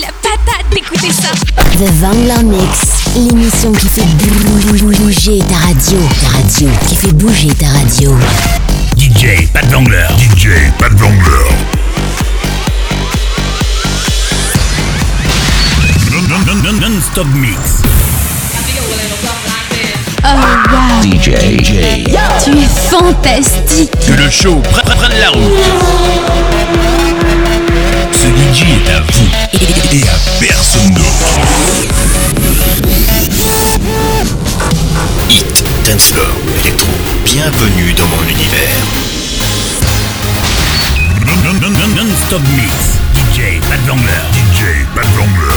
la patate d'écouter ça. The Vangler Mix, l'émission qui fait bouger ta radio. Ta radio, qui fait bouger ta radio. DJ, pas de Vangler. DJ, pas de Vangler. Non-stop mix. Oh wow. DJ. DJ. Tu es fantastique. Que le show prenne la route. Ce DJ est à vous et à personne d'autre. Hit, dancefloor, électro, bienvenue dans mon univers. Non-stop mix. DJ, Bad Vangler. DJ, Bad Vangler.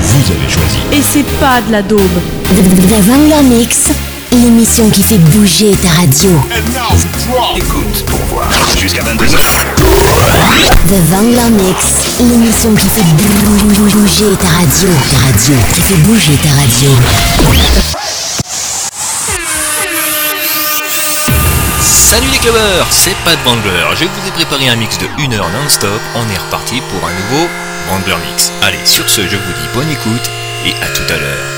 Vous avez choisi. Et c'est pas de la daube. The Vangler Mix, l'émission qui fait bouger ta radio. Écoute pour voir. Jusqu'à 22h. The Vangler Mix, l'émission qui fait bouger ta radio. Ta radio, qui fait bouger ta radio. Salut les clubbers, c'est Pat Bangler. Je vous ai préparé un mix de 1 heure non-stop. On est reparti pour un nouveau Bangler Mix. Allez, sur ce, je vous dis bonne écoute et à tout à l'heure.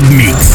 Non-stop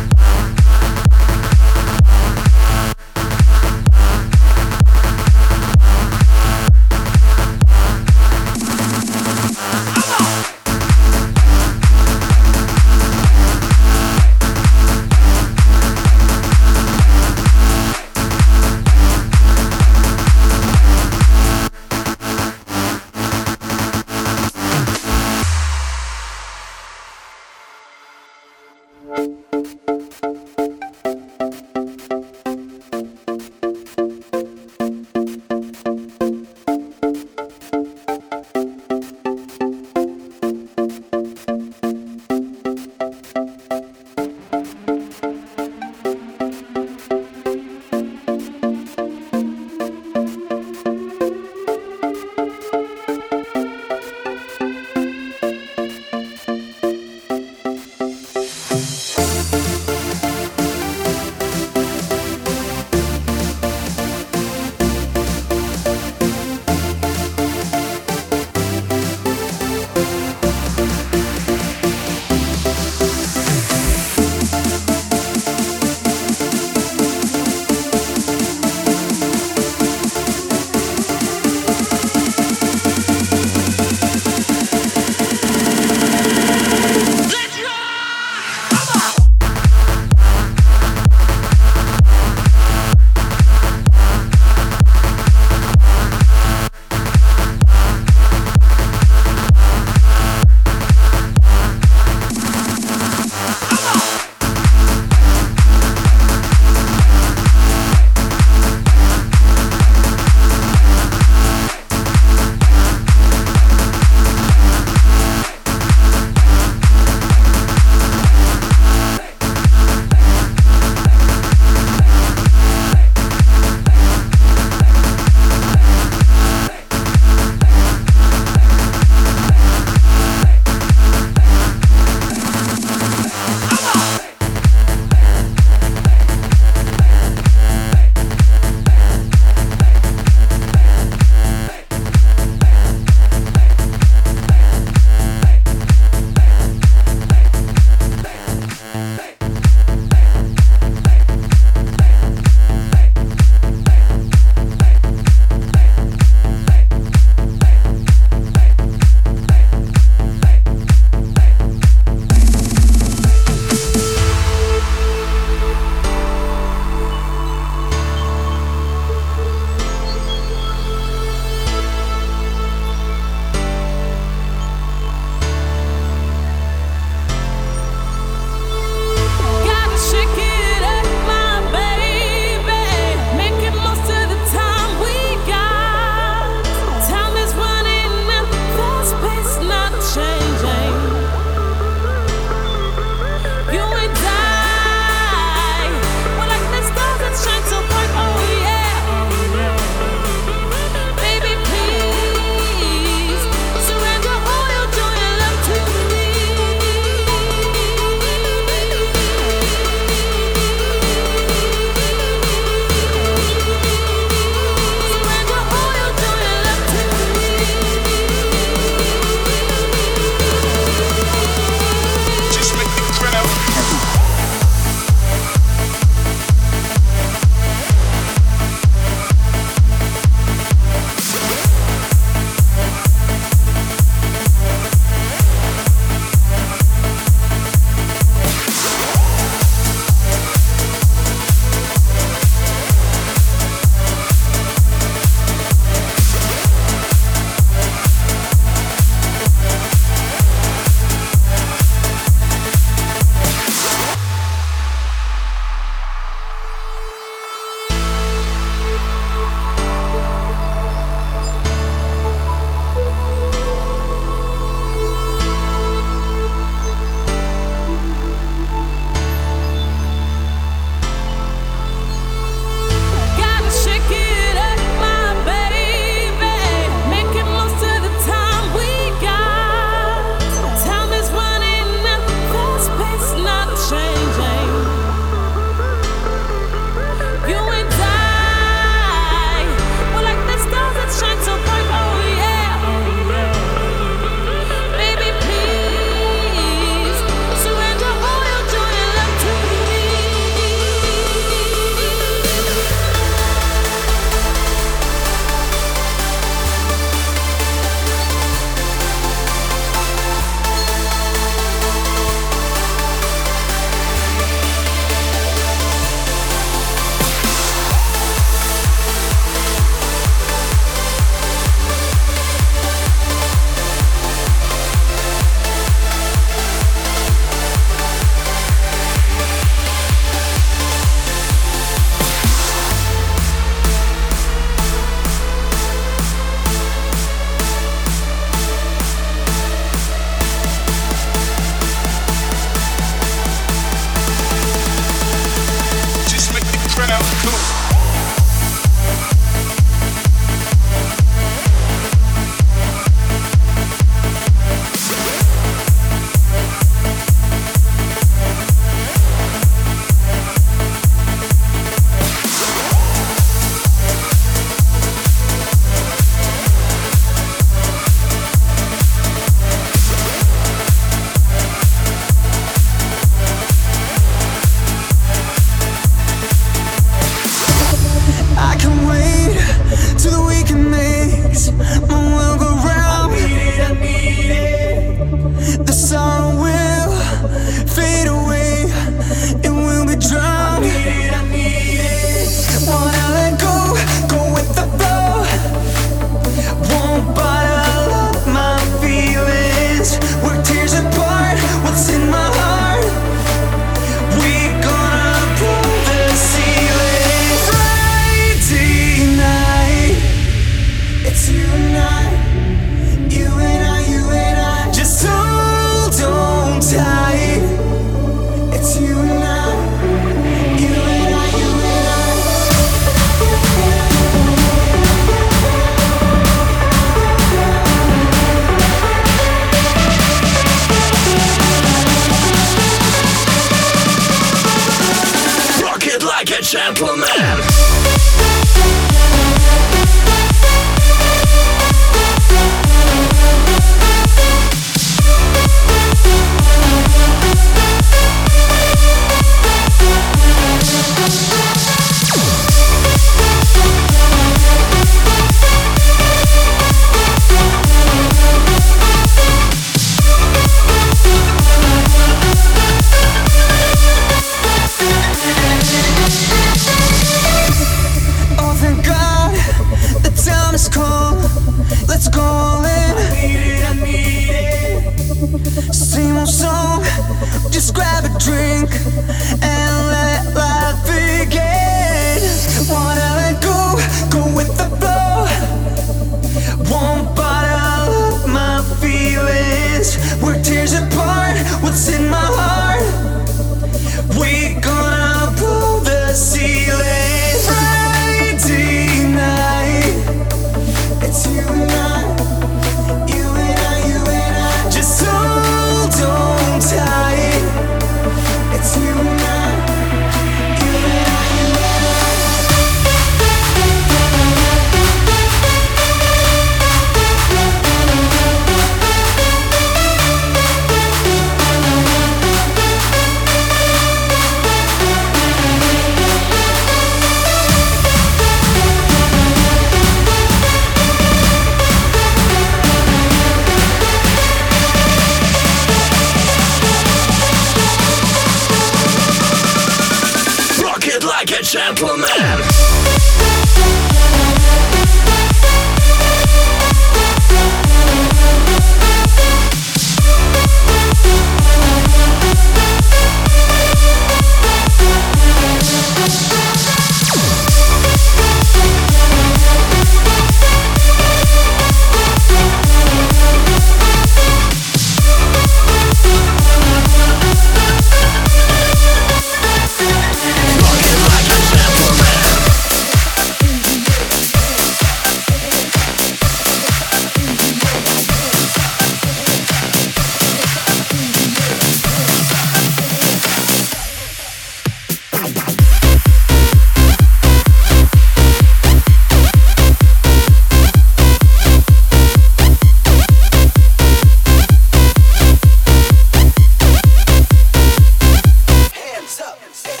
up.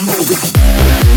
Música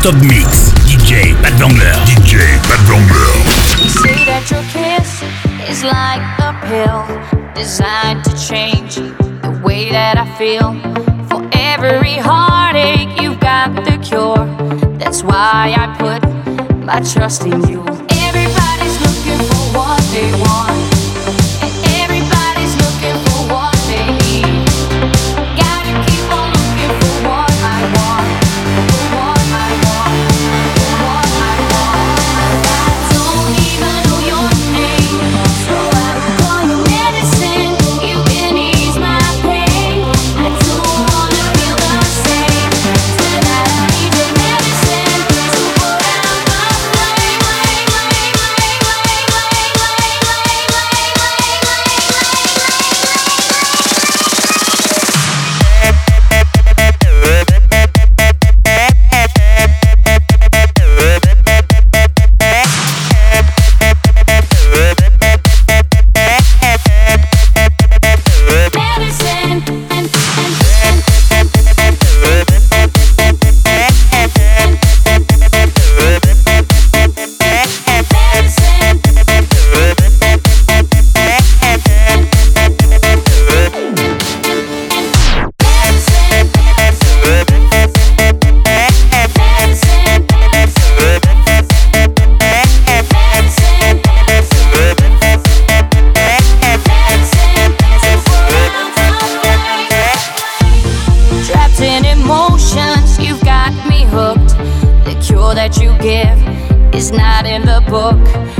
Stop Mix. DJ Pat Vangler. DJ Pat Vangler. They say that your kiss is like a pill designed to change the way that I feel. For every heartache, you've got the cure. That's why I put my trust in you. Everybody's looking for what they want. Look.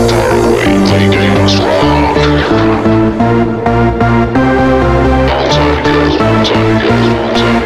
Time goes, time take time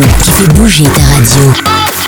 qui fait bouger ta radio.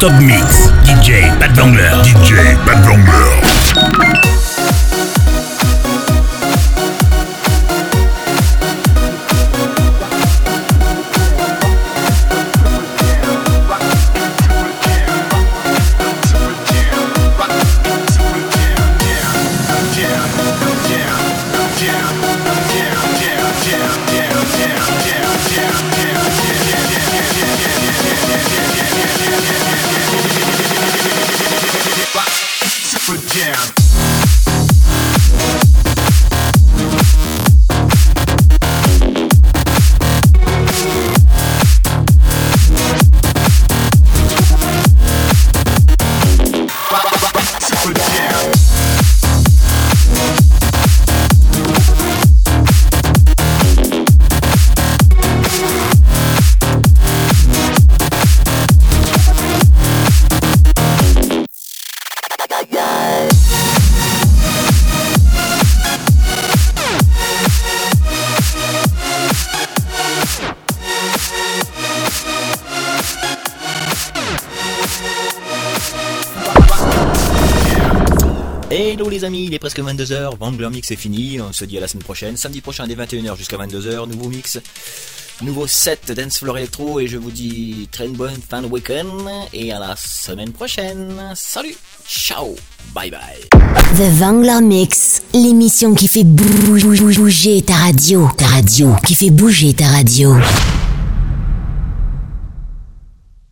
Non-stop mix. DJ Bad Vangler. DJ Bad Vangler. Il est presque 22h, Vangler Mix est fini, on se dit à la semaine prochaine, samedi prochain dès 21h jusqu'à 22h, nouveau mix, nouveau set Dance Floor Electro. Et je vous dis très bonne fin de week-end. Et à la semaine prochaine. Salut, ciao, bye bye. The Vangler Mix, l'émission qui fait bouger ta radio. Ta radio, qui fait bouger ta radio.